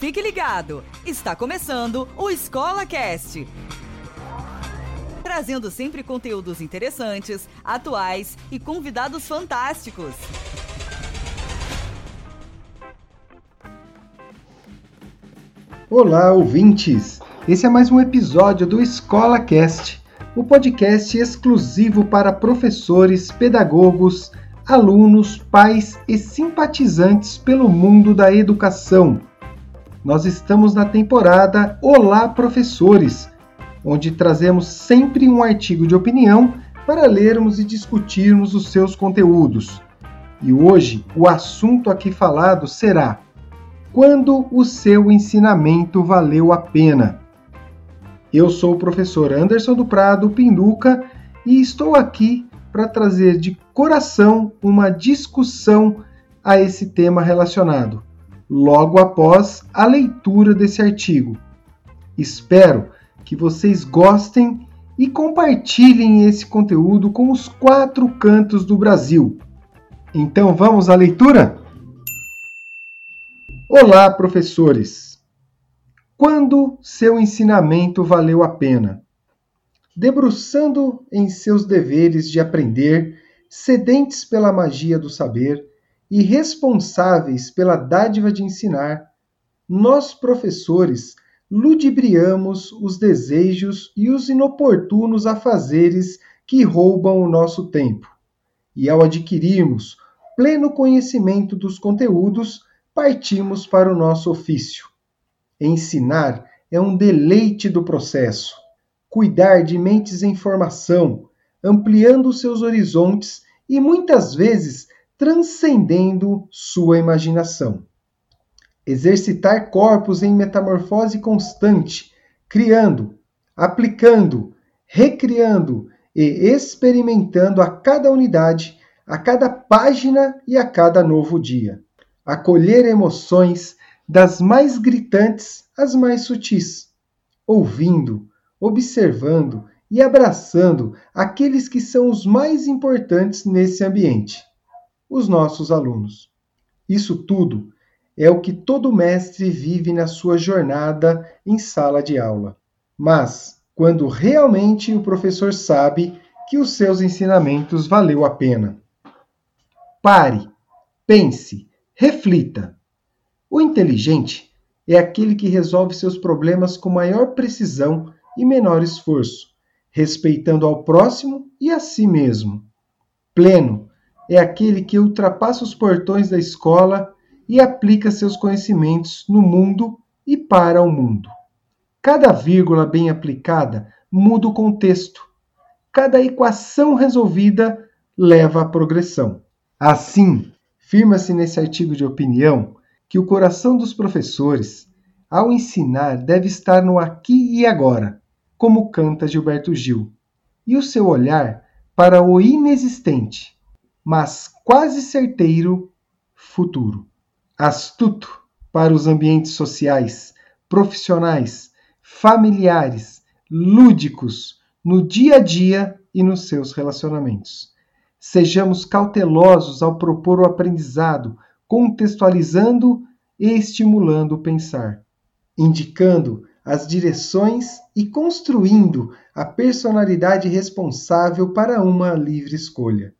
Fique ligado, está começando o Escola Cast. Trazendo sempre conteúdos interessantes, atuais e convidados fantásticos. Olá, ouvintes! Esse é mais um episódio do Escola Cast, o podcast exclusivo para professores, pedagogos, alunos, pais e simpatizantes pelo mundo da educação. Nós estamos na temporada Olá Professores, onde trazemos sempre um artigo de opinião para lermos e discutirmos os seus conteúdos. E hoje o assunto aqui falado será: Quando o seu ensinamento valeu a pena? Eu sou o professor Anderson do Prado Pinduca e estou aqui para trazer de coração uma discussão a esse tema relacionado logo após a leitura desse artigo. Espero que vocês gostem e compartilhem esse conteúdo com os quatro cantos do Brasil. Então vamos à leitura? Olá, professores! Quando seu ensinamento valeu a pena? Debruçando em seus deveres de aprender, sedentes pela magia do saber, e responsáveis pela dádiva de ensinar, nós, professores, ludibriamos os desejos e os inoportunos afazeres que roubam o nosso tempo. E ao adquirirmos pleno conhecimento dos conteúdos, partimos para o nosso ofício. Ensinar é um deleite do processo. Cuidar de mentes em formação, ampliando seus horizontes e muitas vezes transcendendo sua imaginação. Exercitar corpos em metamorfose constante, criando, aplicando, recriando e experimentando a cada unidade, a cada página e a cada novo dia. Acolher emoções das mais gritantes às mais sutis, ouvindo, observando e abraçando aqueles que são os mais importantes nesse ambiente os nossos alunos. Isso tudo é o que todo mestre vive na sua jornada em sala de aula. Mas, quando realmente o professor sabe que os seus ensinamentos valeu a pena. Pare, pense, reflita. O inteligente é aquele que resolve seus problemas com maior precisão e menor esforço, respeitando ao próximo e a si mesmo. Pleno é aquele que ultrapassa os portões da escola e aplica seus conhecimentos no mundo e para o mundo. Cada vírgula bem aplicada muda o contexto. Cada equação resolvida leva à progressão. Assim, firma-se nesse artigo de opinião que o coração dos professores, ao ensinar, deve estar no aqui e agora, como canta Gilberto Gil, e o seu olhar para o inexistente, mas quase certeiro futuro. Astuto para os ambientes sociais, profissionais, familiares, lúdicos, no dia a dia e nos seus relacionamentos. Sejamos cautelosos ao propor o aprendizado, contextualizando e estimulando o pensar, indicando as direções e construindo a personalidade responsável para uma livre escolha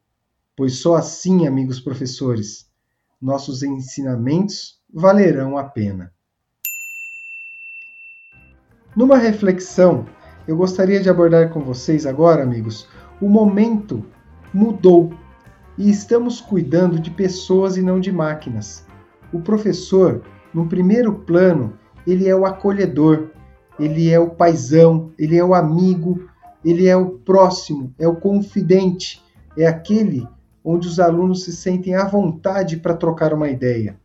pois só assim, amigos professores, nossos ensinamentos valerão a pena. Numa reflexão, eu gostaria de abordar com vocês agora, amigos, o momento mudou e estamos cuidando de pessoas e não de máquinas. O professor, no primeiro plano, ele é o acolhedor, ele é o paisão, ele é o amigo, ele é o próximo, é o confidente, é aquele onde os alunos se sentem à vontade para trocar uma ideia.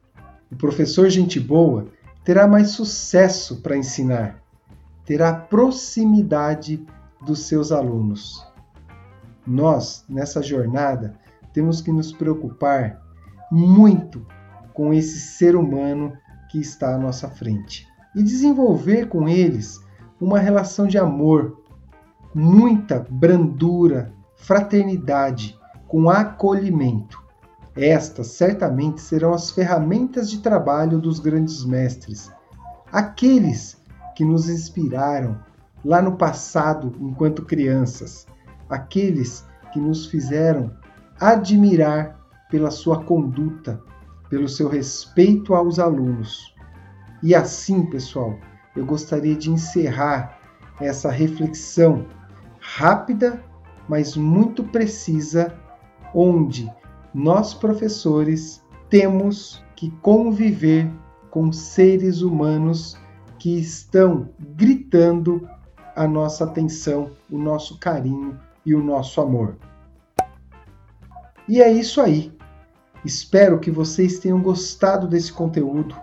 O professor gente boa terá mais sucesso para ensinar, terá proximidade dos seus alunos. Nós, nessa jornada, temos que nos preocupar muito com esse ser humano que está à nossa frente e desenvolver com eles uma relação de amor, muita brandura, fraternidade com acolhimento. Estas certamente serão as ferramentas de trabalho dos grandes mestres, aqueles que nos inspiraram lá no passado enquanto crianças, aqueles que nos fizeram admirar pela sua conduta, pelo seu respeito aos alunos. E assim, pessoal, eu gostaria de encerrar essa reflexão rápida, mas muito precisa, onde nós professores temos que conviver com seres humanos que estão gritando a nossa atenção, o nosso carinho e o nosso amor. E é isso aí. Espero que vocês tenham gostado desse conteúdo.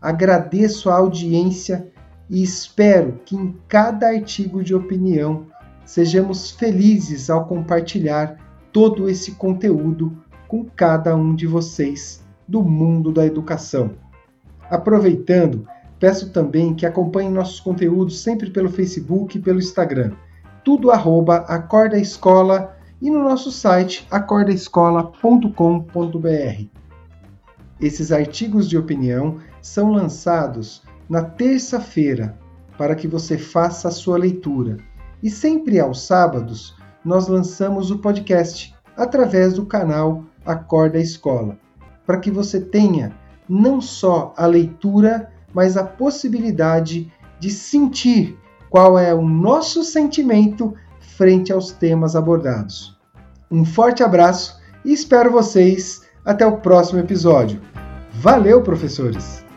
Agradeço a audiência e espero que em cada artigo de opinião sejamos felizes ao compartilhar todo esse conteúdo com cada um de vocês do mundo da educação. Aproveitando, peço também que acompanhem nossos conteúdos sempre pelo Facebook e pelo Instagram. Tudo arroba Acorda Escola e no nosso site acordaescola.com.br. Esses artigos de opinião são lançados na terça-feira para que você faça a sua leitura. E sempre aos sábados nós lançamos o podcast através do canal Acorda Escola, para que você tenha não só a leitura, mas a possibilidade de sentir qual é o nosso sentimento frente aos temas abordados. Um forte abraço e espero vocês até o próximo episódio. Valeu, professores!